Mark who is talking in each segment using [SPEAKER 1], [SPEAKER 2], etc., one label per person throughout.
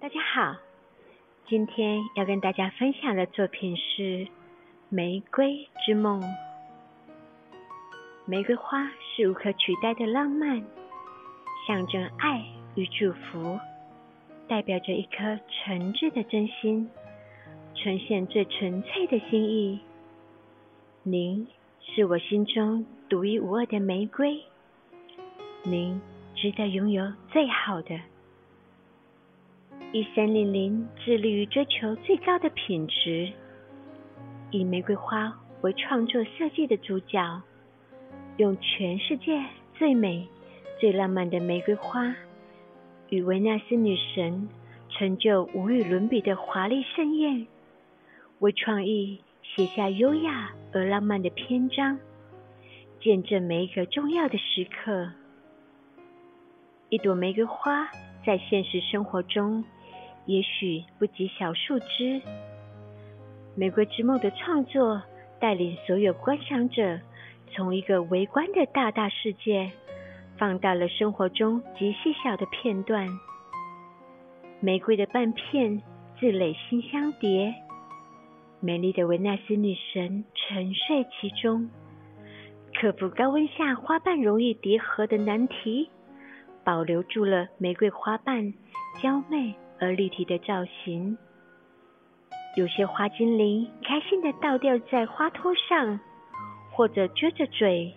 [SPEAKER 1] 大家好，今天要跟大家分享的作品是《玫瑰之梦》。玫瑰花是无可取代的浪漫，象征爱与祝福，代表着一颗诚挚的真心，呈现最纯粹的心意。您是我心中独一无二的玫瑰，您值得拥有最好的。一三零零致力于追求最高的品质，以玫瑰花为创作设计的主角，用全世界最美、最浪漫的玫瑰花，与维纳斯女神成就无与伦比的华丽盛宴，为创意写下优雅而浪漫的篇章，见证每一个重要的时刻。一朵玫瑰花在现实生活中。也许不及小树枝，《玫瑰之梦》的创作带领所有观赏者从一个围观的大大世界，放大了生活中极细小的片段。玫瑰的瓣片自垒心香蝶，美丽的维纳斯女神沉睡其中，克服高温下花瓣容易叠合的难题，保留住了玫瑰花瓣娇媚。而立体的造型，有些花精灵开心的倒吊在花托上，或者撅着嘴，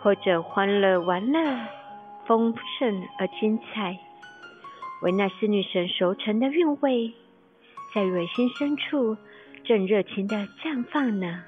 [SPEAKER 1] 或者欢乐玩乐，丰盛而精彩。维纳斯女神熟成的韵味，在蕊心深处正热情的绽放呢。